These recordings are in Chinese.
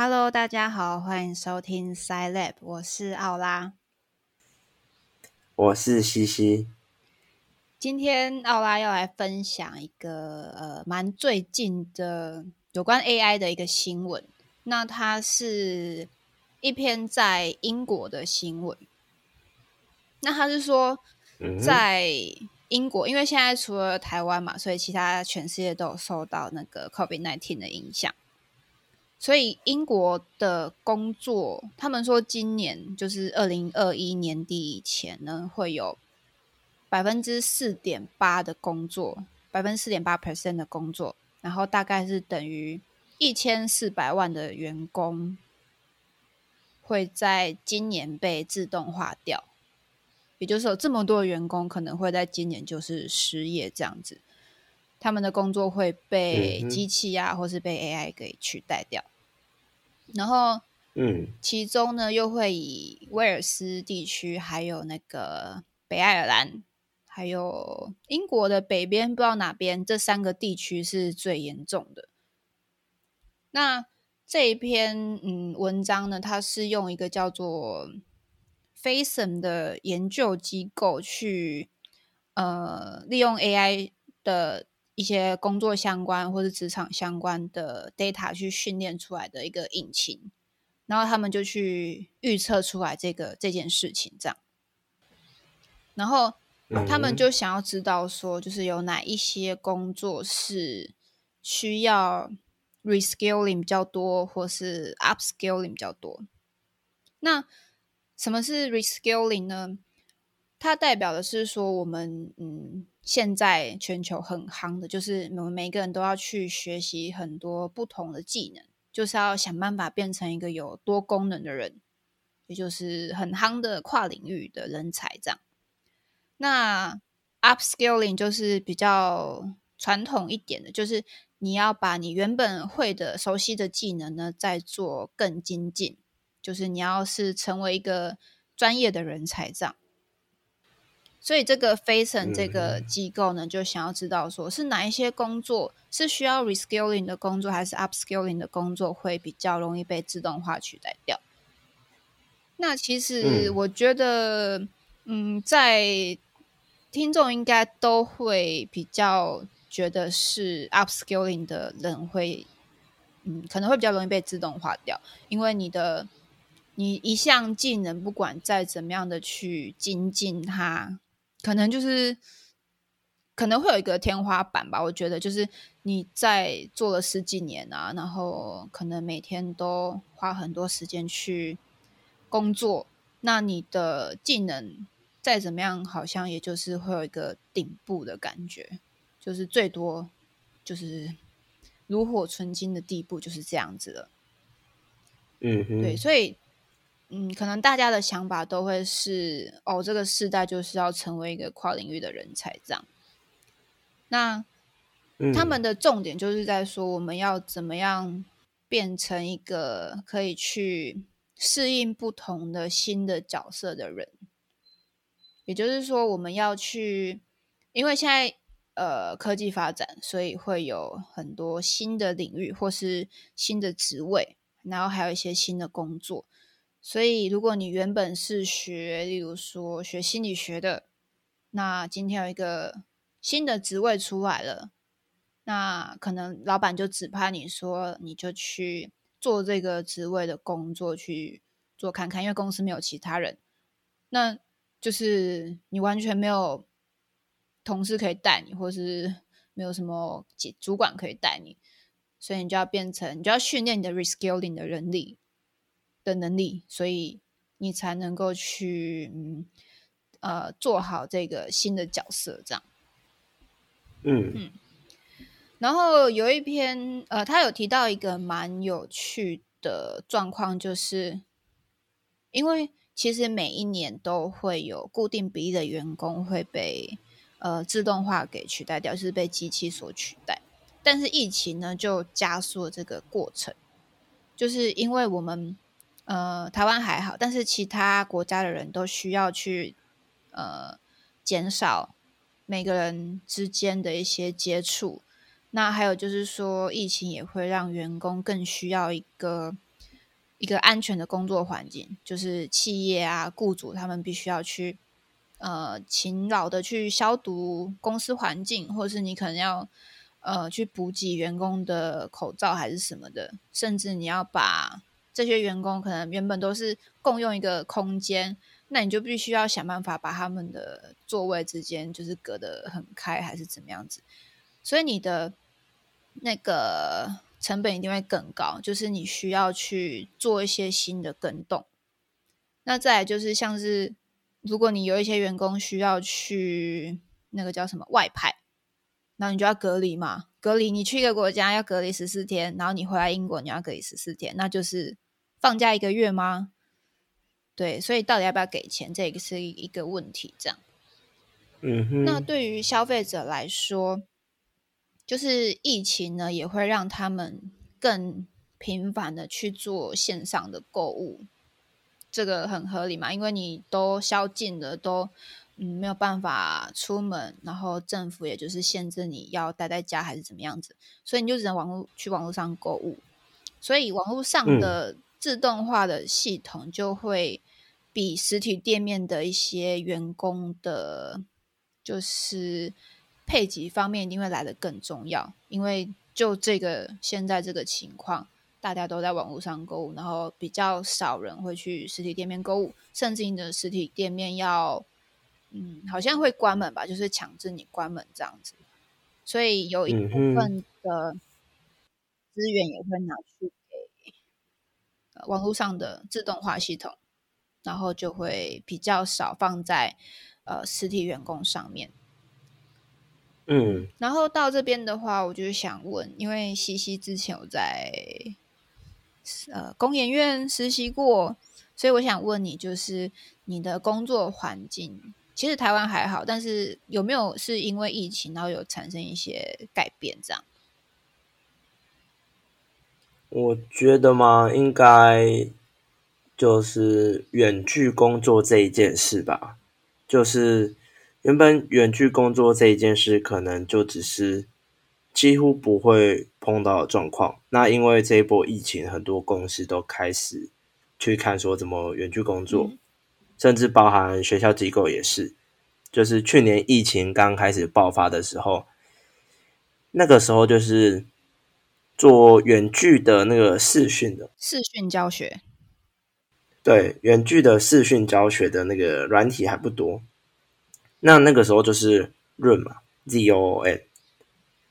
Hello，大家好，欢迎收听 Sci Lab，我是奥拉。我是西西。今天奥拉要来分享一个呃蛮最近的有关 AI 的一个新闻。那它是一篇在英国的新闻。那他是说在英国，因为现在除了台湾嘛，所以其他全世界都有受到那个 COVID nineteen 的影响。所以英国的工作，他们说今年就是二零二一年底以前呢，会有百分之四点八的工作，百分之四点八 percent 的工作，然后大概是等于一千四百万的员工会在今年被自动化掉。也就是有这么多员工可能会在今年就是失业这样子，他们的工作会被机器啊，或是被 AI 给取代掉。然后，嗯，其中呢又会以威尔斯地区，还有那个北爱尔兰，还有英国的北边，不知道哪边，这三个地区是最严重的。那这一篇嗯文章呢，它是用一个叫做。Faison 的研究机构去，呃，利用 AI 的一些工作相关或是职场相关的 data 去训练出来的一个引擎，然后他们就去预测出来这个这件事情这样，然后他们就想要知道说，就是有哪一些工作是需要 reskilling 比较多，或是 upskilling 比较多，那。什么是 reskilling 呢？它代表的是说，我们嗯，现在全球很夯的，就是我们每个人都要去学习很多不同的技能，就是要想办法变成一个有多功能的人，也就是很夯的跨领域的人才。这样，那 upskilling 就是比较传统一点的，就是你要把你原本会的、熟悉的技能呢，再做更精进。就是你要是成为一个专业的人才，这样。所以这个 Facen 这个机构呢，就想要知道说，是哪一些工作是需要 reskilling 的工作，还是 upskilling 的工作会比较容易被自动化取代掉？那其实我觉得，嗯，在听众应该都会比较觉得是 upskilling 的人会，嗯，可能会比较容易被自动化掉，因为你的。你一项技能，不管再怎么样的去精进它，可能就是可能会有一个天花板吧。我觉得就是你在做了十几年啊，然后可能每天都花很多时间去工作，那你的技能再怎么样，好像也就是会有一个顶部的感觉，就是最多就是炉火纯青的地步，就是这样子了。嗯，对，所以。嗯，可能大家的想法都会是哦，这个时代就是要成为一个跨领域的人才这样。那他们的重点就是在说，我们要怎么样变成一个可以去适应不同的新的角色的人。也就是说，我们要去，因为现在呃科技发展，所以会有很多新的领域或是新的职位，然后还有一些新的工作。所以，如果你原本是学，例如说学心理学的，那今天有一个新的职位出来了，那可能老板就指派你说，你就去做这个职位的工作去做看看，因为公司没有其他人，那就是你完全没有同事可以带你，或是没有什么主管可以带你，所以你就要变成，你就要训练你的 reskilling 的人力。的能力，所以你才能够去嗯呃做好这个新的角色，这样。嗯嗯。然后有一篇呃，他有提到一个蛮有趣的状况，就是因为其实每一年都会有固定比例的员工会被呃自动化给取代掉，就是被机器所取代。但是疫情呢，就加速了这个过程，就是因为我们。呃，台湾还好，但是其他国家的人都需要去呃减少每个人之间的一些接触。那还有就是说，疫情也会让员工更需要一个一个安全的工作环境，就是企业啊、雇主他们必须要去呃勤劳的去消毒公司环境，或是你可能要呃去补给员工的口罩还是什么的，甚至你要把这些员工可能原本都是共用一个空间，那你就必须要想办法把他们的座位之间就是隔得很开，还是怎么样子，所以你的那个。成本一定会更高，就是你需要去做一些新的更动。那再来就是像是，如果你有一些员工需要去那个叫什么外派，然后你就要隔离嘛，隔离你去一个国家要隔离十四天，然后你回来英国你要隔离十四天，那就是放假一个月吗？对，所以到底要不要给钱，这个是一个问题。这样，嗯哼。那对于消费者来说。就是疫情呢，也会让他们更频繁的去做线上的购物，这个很合理嘛？因为你都宵禁了，都嗯没有办法出门，然后政府也就是限制你要待在家还是怎么样子，所以你就只能网络去网络上购物，所以网络上的自动化的系统就会比实体店面的一些员工的，就是。配给方面一定会来的更重要，因为就这个现在这个情况，大家都在网络上购物，然后比较少人会去实体店面购物，甚至你的实体店面要，嗯，好像会关门吧，就是强制你关门这样子，所以有一部分的资源也会拿去给网络上的自动化系统，然后就会比较少放在呃实体员工上面。嗯，然后到这边的话，我就想问，因为西西之前有在呃工研院实习过，所以我想问你，就是你的工作环境，其实台湾还好，但是有没有是因为疫情，然后有产生一些改变？这样？我觉得嘛，应该就是远距工作这一件事吧，就是。原本远距工作这一件事，可能就只是几乎不会碰到的状况。那因为这一波疫情，很多公司都开始去看说怎么远距工作，甚至包含学校机构也是。就是去年疫情刚开始爆发的时候，那个时候就是做远距的那个视讯的视讯教学，对，远距的视讯教学的那个软体还不多。那那个时候就是润嘛，Z O N，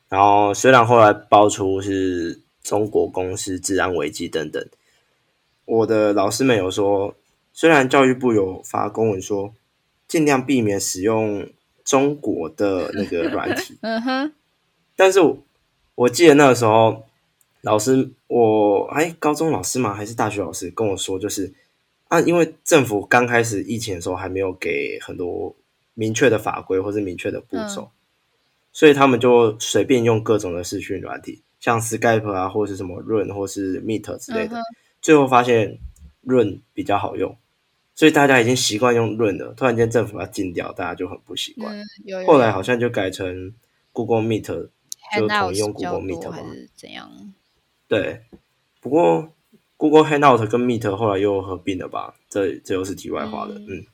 然后虽然后来爆出是中国公司治安危机等等，我的老师们有说，虽然教育部有发公文说尽量避免使用中国的那个软体，嗯哼，但是我我记得那个时候老师，我哎高中老师嘛还是大学老师跟我说，就是啊，因为政府刚开始疫情的时候还没有给很多。明确的法规或是明确的步骤，所以他们就随便用各种的视讯软体，像 Skype 啊，或者是什么 Run 或是 Meet 之类的。最后发现 Run 比较好用，所以大家已经习惯用 Run 了。突然间政府要禁掉，大家就很不习惯。后来好像就改成 Google Meet，就统一用 Google Meet 还是怎样？对，不过 Google Hangout 跟 Meet 后来又合并了吧？这这又是题外话了。嗯。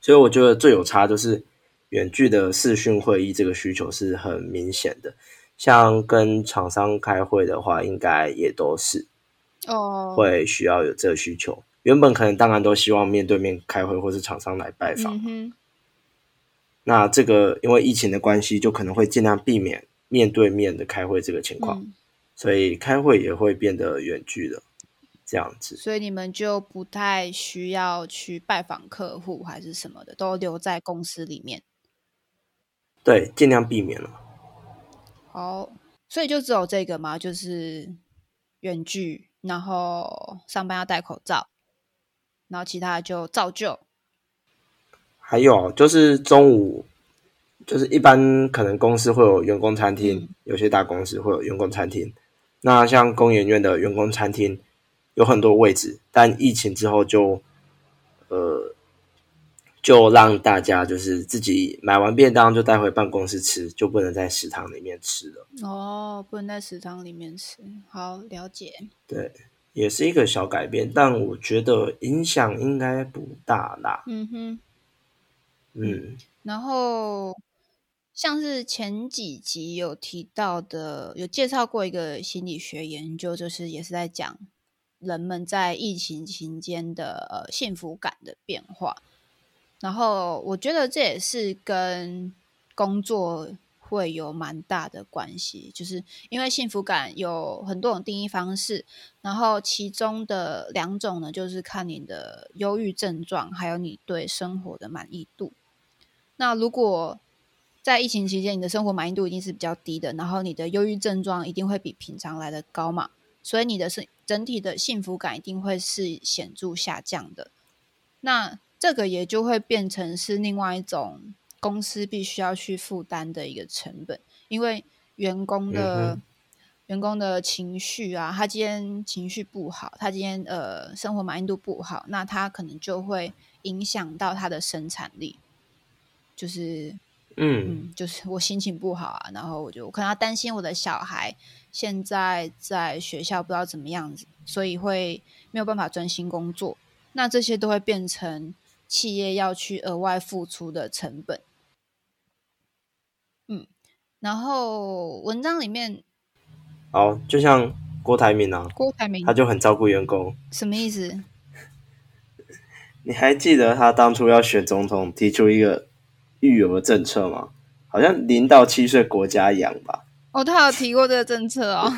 所以我觉得最有差就是远距的视讯会议这个需求是很明显的，像跟厂商开会的话，应该也都是哦，会需要有这个需求。原本可能当然都希望面对面开会，或是厂商来拜访。那这个因为疫情的关系，就可能会尽量避免面对面的开会这个情况，所以开会也会变得远距了。这样子，所以你们就不太需要去拜访客户还是什么的，都留在公司里面。对，尽量避免了。好，所以就只有这个嘛？就是远距，然后上班要戴口罩，然后其他就照旧。还有就是中午，就是一般可能公司会有员工餐厅，有些大公司会有员工餐厅。那像工研院的员工餐厅。有很多位置，但疫情之后就，呃，就让大家就是自己买完便当就带回办公室吃，就不能在食堂里面吃了。哦，不能在食堂里面吃，好了解。对，也是一个小改变，但我觉得影响应该不大啦。嗯哼，嗯，然后像是前几集有提到的，有介绍过一个心理学研究，就是也是在讲人们在疫情期间的呃幸福感的变化。然后我觉得这也是跟工作会有蛮大的关系，就是因为幸福感有很多种定义方式，然后其中的两种呢，就是看你的忧郁症状，还有你对生活的满意度。那如果在疫情期间，你的生活满意度一定是比较低的，然后你的忧郁症状一定会比平常来的高嘛，所以你的是整体的幸福感一定会是显著下降的。那这个也就会变成是另外一种公司必须要去负担的一个成本，因为员工的、员工的情绪啊，他今天情绪不好，他今天呃生活满意度不好，那他可能就会影响到他的生产力，就是嗯嗯，就是我心情不好啊，然后我就可能要担心我的小孩现在在学校不知道怎么样子，所以会没有办法专心工作，那这些都会变成。企业要去额外付出的成本，嗯，然后文章里面，好，就像郭台铭啊，郭台铭他就很照顾员工，什么意思？你还记得他当初要选总统提出一个育儿政策吗？好像零到七岁国家养吧？哦，他有提过这个政策哦。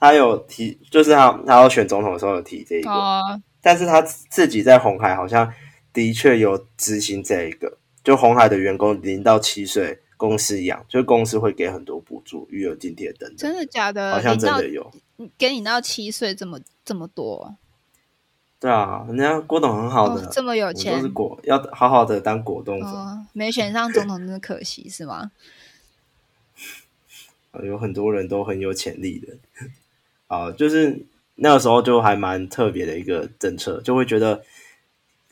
他有提，就是他他要选总统的时候有提这个，哦，但是他自己在红海好像的确有执行这一个，就红海的员工零到七岁公司养，就公司会给很多补助、育儿津贴等等。真的假的？好像真的有。到给你到七岁这么这么多，对啊，人家郭董很好的，哦这么有钱都钱是果要好好的当果冻粉。哦，没选上总统真的可惜是吗？呃 有很多人都很有潜力的，啊，就是那个时候就还蛮特别的一个政策，就会觉得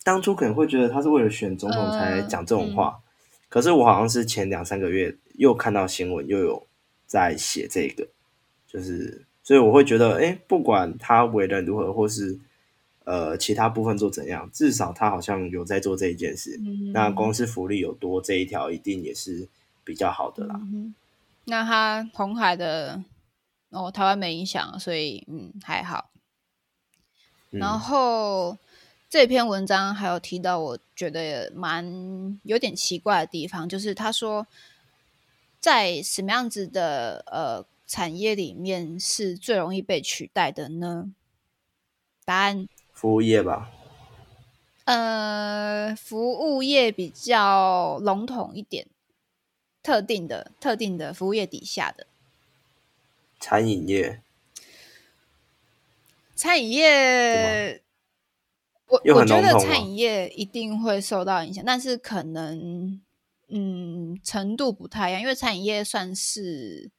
当初可能会觉得他是为了选总统才讲这种话，可是我好像是前两三个月又看到新闻又有在写这个，就是所以我会觉得，哎，不管他为人如何，或是呃其他部分做怎样，至少他好像有在做这一件事，嗯那公司福利有多这一条，一定也是比较好的啦。嗯，那他红海的哦，台湾没影响，所以嗯还好。嗯然后这篇文章还有提到，我觉得蛮有点奇怪的地方，就是他说在什么样子的呃产业里面是最容易被取代的呢？答案服务业吧，呃，服务业比较笼统一点，特定的特定的服务业底下的餐饮业。餐饮业，我我觉得餐饮业一定会受到影响，但是可能嗯程度不太一样，因为餐饮业算是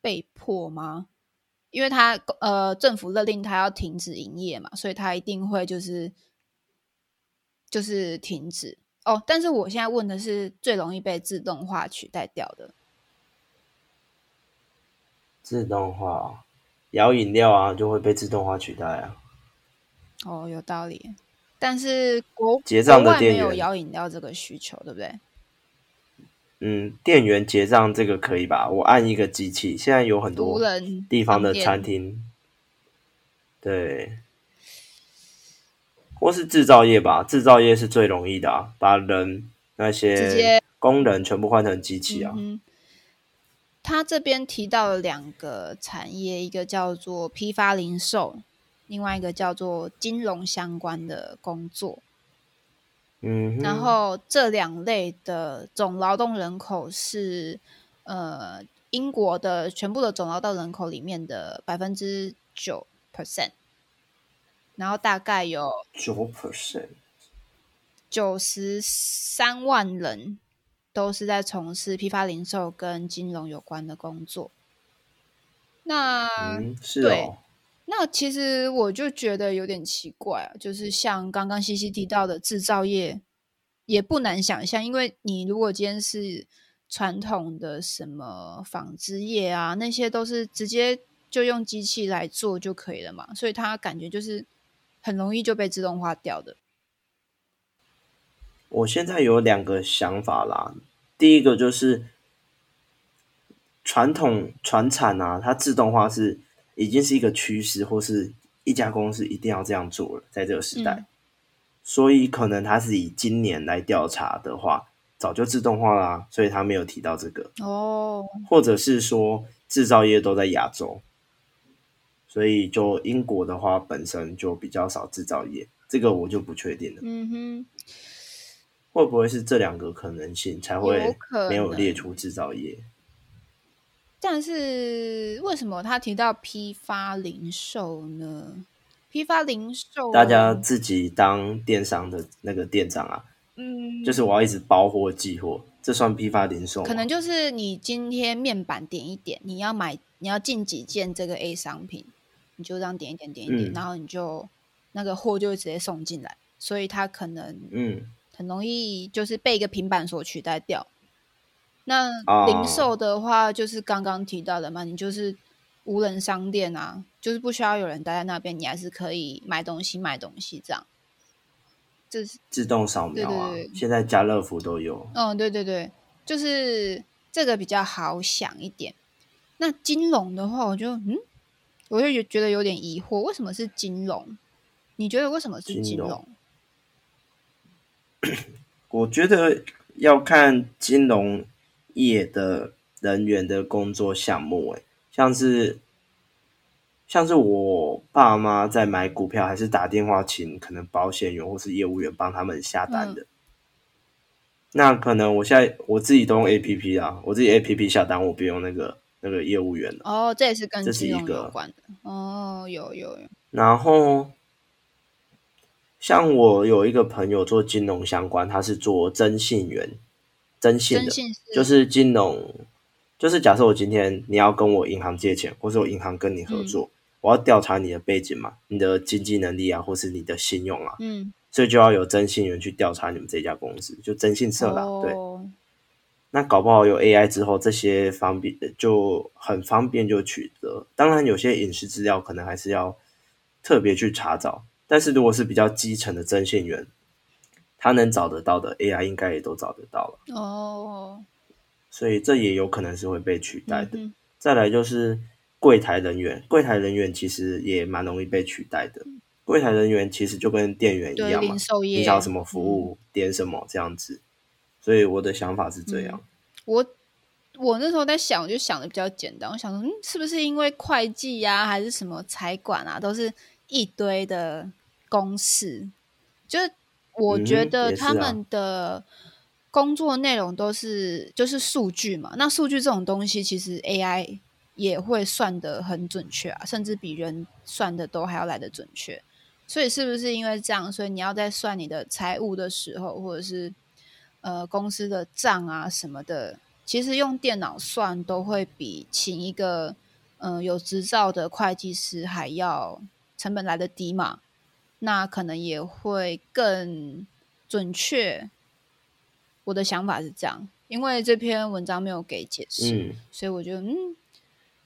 被迫吗？因为他呃政府勒令他要停止营业嘛，所以他一定会就是就是停止哦。但是我现在问的是最容易被自动化取代掉的，自动化，摇饮料啊就会被自动化取代啊。哦，有道理。但是国结账的店员有摇饮料这个需求，对不对？嗯，店员结账这个可以吧？我按一个机器，现在有很多地方的餐厅，对，或是制造业吧，制造业是最容易的啊，把人那些工人全部换成机器啊。嗯他这边提到了两个产业，一个叫做批发零售，另外一个叫做金融相关的工作。嗯哼，然后这两类的总劳动人口是呃英国的全部的总劳动人口里面的百分之九 percent，然后大概有九 percent，九十三万人都是在从事批发零售跟金融有关的工作。那、嗯，是对哦，那其实我就觉得有点奇怪啊，就是像刚刚西西提到的制造业，也不难想象，因为你如果今天是传统的什么纺织业啊，那些都是直接就用机器来做就可以了嘛，所以它感觉就是很容易就被自动化掉的。我现在有两个想法啦，第一个就是传统传产啊，它自动化是已经是一个趋势，或是一家公司一定要这样做了，在这个时代，所以可能他是以今年来调查的话，早就自动化啦，所以他没有提到这个哦，或者是说制造业都在亚洲，所以就英国的话本身就比较少制造业，这个我就不确定了。嗯哼。会不会是这两个可能性才会没有列出制造业？但是为什么他提到批发零售呢？批发零售，大家自己当电商的那个店长啊，嗯，就是我要一直包货寄货，这算批发零售？可能就是你今天面板点一点，你要买，你要进几件这个 A 商品，你就这样点一点点一点，然后你就那个货就会直接送进来，所以他可能嗯。很容易就是被一个平板所取代掉。那零售的话，就是刚刚提到的嘛，你就是无人商店啊，就是不需要有人待在那边，你还是可以买东西、卖东西这样。这是自动扫描啊，现在家乐福都有。嗯，对对对，就是这个比较好想一点。那金融的话，我就嗯，我就觉得有点疑惑，为什么是金融？你觉得为什么是金融？我觉得要看金融业的人员的工作项目，诶，像是像是我爸妈在买股票，还是打电话请可能保险员或是业务员帮他们下单的。那可能我现在我自己都用 A P P 啊，我自己 A P P 下单，我不用那个那个业务员了。哦，这也是跟金融有关的。哦，有有有。然后。像我有一个朋友做金融相关，他是做征信员，征信的，就是金融，就是假设我今天你要跟我银行借钱，或是我银行跟你合作，我要调查你的背景嘛，你的经济能力啊，或是你的信用啊，嗯，所以就要有征信员去调查你们这家公司，就征信社啦，对。那搞不好有 AI 之后，这些方便就很方便就取得，当然有些隐私资料可能还是要特别去查找。但是如果是比较基层的征信员，他能找得到的 AI 应该也都找得到了哦，所以这也有可能是会被取代的。再来就是柜台人员，柜台人员其实也蛮容易被取代的。柜台人员其实就跟店员一样嘛，你想要什么服务点什么这样子。所以我的想法是这样。我我那时候在想，我就想的比较简单，我想说，嗯，是不是因为会计呀，还是什么财管啊，都是一堆的。公式就是我觉得他们的工作内容都是就是数据嘛，那数据这种东西其实 AI 也会算的很准确啊，甚至比人算的都还要来的准确。所以是不是因为这样，所以你要在算你的财务的时候，或者是呃公司的账啊什么的，其实用电脑算都会比请一个嗯有执照的会计师还要成本来的低嘛？那可能也会更准确。我的想法是这样，因为这篇文章没有给解释，所以我觉得，嗯，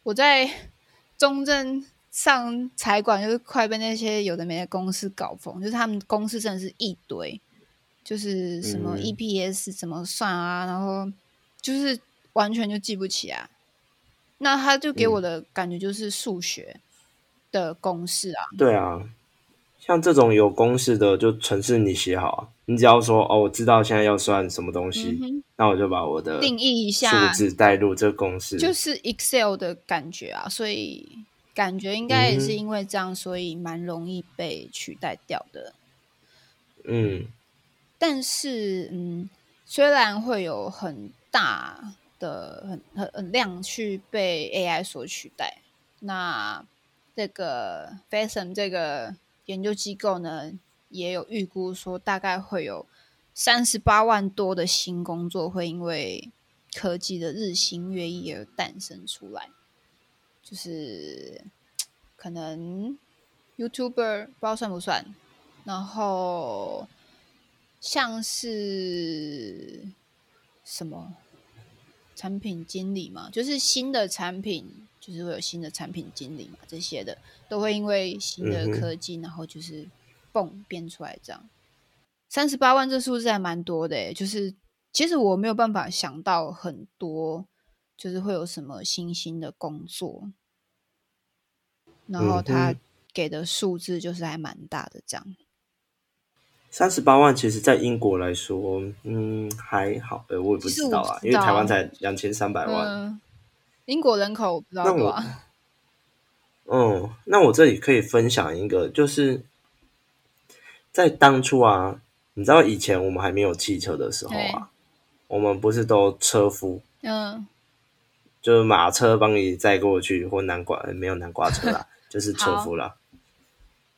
我在中正上财管就是快被那些有的没的公司搞疯，就是他们公司真的是一堆，就是什么 EPS 怎么算啊，然后就是完全就记不起啊。那他就给我的感觉就是数学的公式啊，对啊。像这种有公式的，就程式你写好啊，你只要说哦，我知道现在要算什么东西，那我就把我的定义一下数字带入这个公式，就是 Excel 的感觉啊，所以感觉应该也是因为这样，所以蛮容易被取代掉的。嗯，但是嗯，虽然会有很大的很很很量去被 AI 所取代，那这个 Fashion 这个。研究机构呢也有预估说，大概会有三十八万多的新工作会因为科技的日新月异而诞生出来。就是可能 YouTuber 不知道算不算，然后像是什么产品经理嘛，就是新的产品，就是会有新的产品经理嘛，这些的都会因为新的科技，然后就是蹦变出来这样。三十八万这数字还蛮多的，就是其实我没有办法想到很多，就是会有什么新兴的工作，然后他给的数字就是还蛮大的这样。三十八万，其实，在英国来说，嗯，还好。呃，我也不知道啊，因为台湾才两千三百万。英国人口不知道多少。嗯，那我这里可以分享一个，就是在当初啊，你知道以前我们还没有汽车的时候啊，我们不是都车夫？嗯，就是马车帮你载过去，或南瓜没有南瓜车啦，就是车夫啦。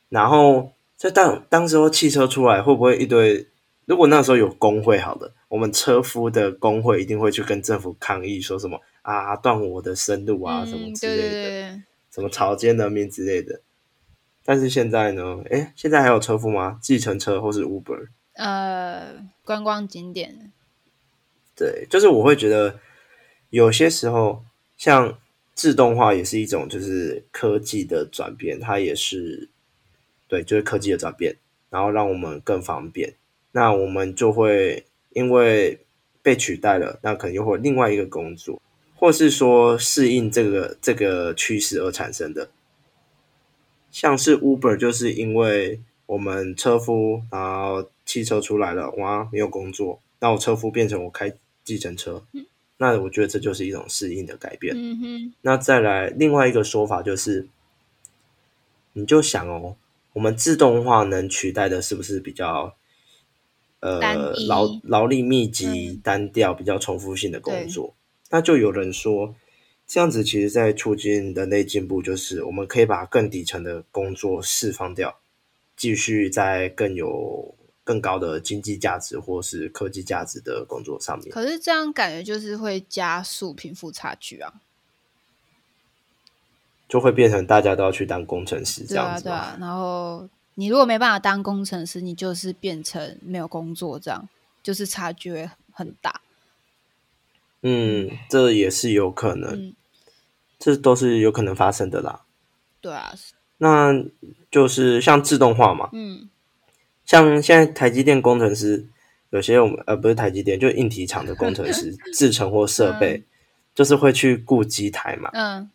然后。在当当时候汽车出来，会不会一堆？如果那时候有工会，好的，我们车夫的工会一定会去跟政府抗议，说什么啊，断我的生路啊，什么之类的，什么草菅人命之类的。但是现在呢？哎，现在还有车夫吗？计程车或是 Uber？呃，观光景点。对，就是我会觉得有些时候，像自动化也是一种，就是科技的转变，它也是。对，就是科技的转变，然后让我们更方便。那我们就会因为被取代了，那可能又会另外一个工作，或是说适应这个这个趋势而产生的。像是 Uber，就是因为我们车夫，然后汽车出来了，哇，没有工作，那我车夫变成我开计程车，那我觉得这就是一种适应的改变。嗯哼。那再来另外一个说法就是，你就想哦。我们自动化能取代的是不是比较呃劳劳力密集、单调、比较重复性的工作？那就有人说，这样子其实在促进人类进步，就是我们可以把更底层的工作释放掉，继续在更有更高的经济价值或是科技价值的工作上面。可是这样感觉就是会加速贫富差距啊。就会变成大家都要去当工程师这样子。对啊，然后你如果没办法当工程师，你就是变成没有工作，这样就是差距会很大。嗯，这也是有可能，这都是有可能发生的啦。对啊，那就是像自动化嘛，嗯，像现在台积电工程师，有些我们呃不是台积电，就硬体厂的工程师，制程或设备，就是会去顾机台嘛，嗯。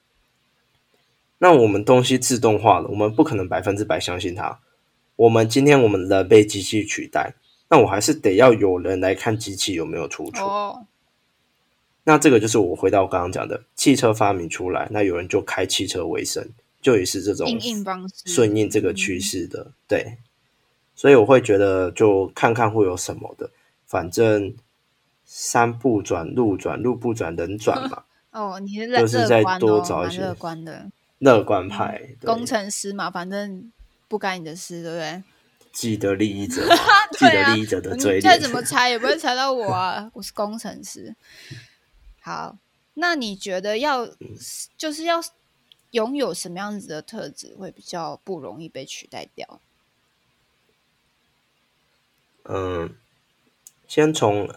那我们东西自动化了，我们不可能百分之百相信它。我们今天我们人被机器取代，那我还是得要有人来看机器有没有出错。那这个就是我回到我刚刚讲的，汽车发明出来，那有人就开汽车为生，就也是这种顺应这个趋势的。对，所以我会觉得就看看会有什么的，反正山不转路转，路不转人转嘛。哦，你是就是在多找一些乐观的。乐观派工程师嘛，反正不干你的事，对不对？既得利益者，既得利益者的嘴脸，再怎么猜也不会猜到我啊！我是工程师。好，那你觉得要就是要拥有什么样子的特质会比较不容易被取代掉？嗯，先从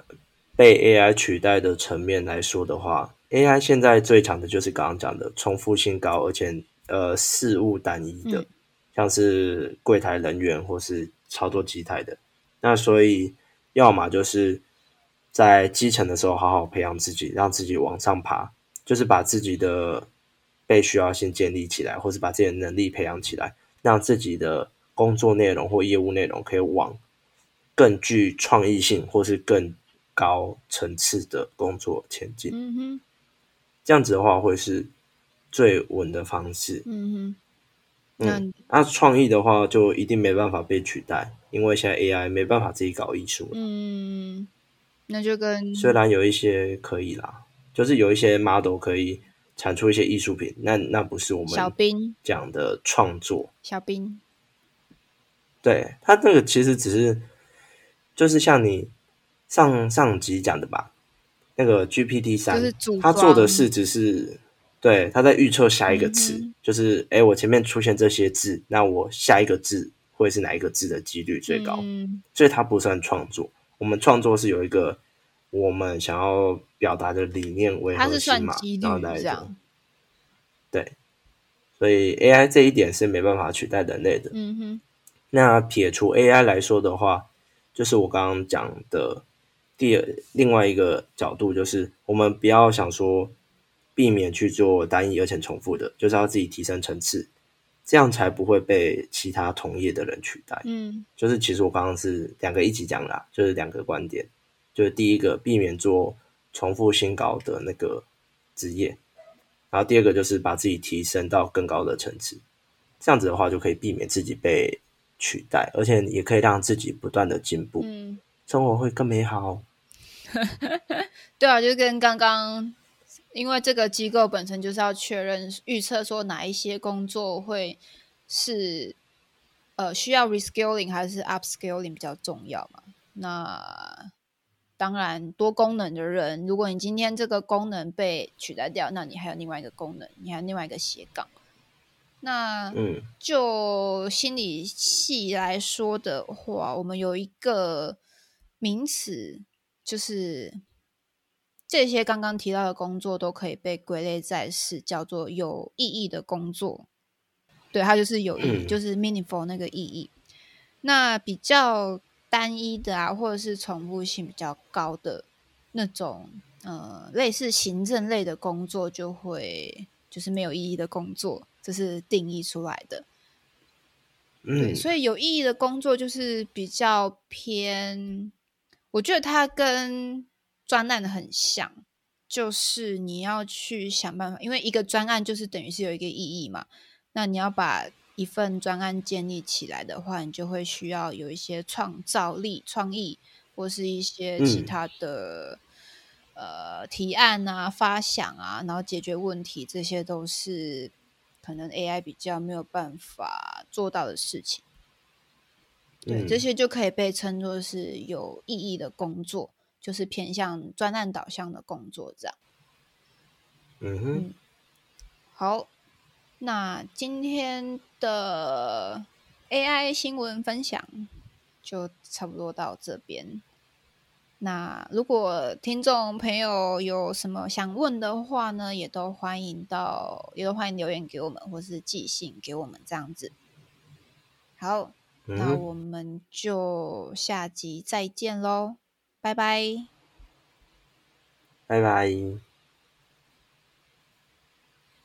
被 AI 取代的层面来说的话。AI 现在最强的就是刚刚讲的重复性高，而且呃事物单一的，像是柜台人员或是操作机台的。那所以要么就是在基层的时候好好培养自己，让自己往上爬，就是把自己的被需要性建立起来，或是把自己的能力培养起来，让自己的工作内容或业务内容可以往更具创意性或是更高层次的工作前进。嗯哼。这样子的话会是最稳的方式。嗯哼，嗯，那创意的话就一定没办法被取代，因为现在 AI 没办法自己搞艺术。嗯，那就跟虽然有一些可以啦，就是有一些 model 可以产出一些艺术品，那那不是我们小兵讲的创作。小兵，对他那个其实只是就是像你上上集讲的吧。那个 GPT 三，它做的事只是对它在预测下一个词，就是哎，我前面出现这些字，那我下一个字会是哪一个字的几率最高？所以它不算创作。我们创作是有一个我们想要表达的理念为核心嘛然后来做这样。对，所以 AI 这一点是没办法取代人类的。嗯哼，那撇除 AI 来说的话，就是我刚刚讲的第二另外一个角度，就是我们不要想说避免去做单一而且重复的，就是要自己提升层次，这样才不会被其他同业的人取代。嗯。就是其实我刚刚是两个一起讲啦，就是两个观点，就是第一个避免做重复新高的那个职业，然后第二个就是把自己提升到更高的层次，这样子的话就可以避免自己被取代，而且也可以让自己不断的进步，嗯，生活会更美好。对啊，就跟刚刚，因为这个机构本身就是要确认预测说哪一些工作会是呃需要 reskilling 还是 upskilling 比较重要嘛？那当然，多功能的人，如果你今天这个功能被取代掉，那你还有另外一个功能，你还有另外一个斜杠。那嗯就心理系来说的话，我们有一个名词，就是这些刚刚提到的工作都可以被归类在是叫做有意义的工作。对，它就是有意义，嗯就是 meaningful 那个意义。那比较单一的啊，或者是重复性比较高的那种，呃，类似行政类的工作，就会就是没有意义的工作，这是定义出来的。对，嗯所以有意义的工作就是比较偏，我觉得它跟专案很像，就是你要去想办法，因为一个专案就是等于是有一个意义嘛，那你要把一份专案建立起来的话，你就会需要有一些创造力、创意，或是一些其嗯他的、呃提案啊、发想啊，然后解决问题，这些都是可能 AI 比较没有办法做到的事情。对，这嗯些就可以被称作是有意义的工作，就是偏向专案导向的工作这样。嗯哼，好，那今天的 AI 新闻分享就差不多到这边。那如果听众朋友有什么想问的话呢，也都欢迎到，也都欢迎留言给我们，或是寄信给我们这样子。好，那嗯哼，我们就下集再见喽，拜拜。拜拜。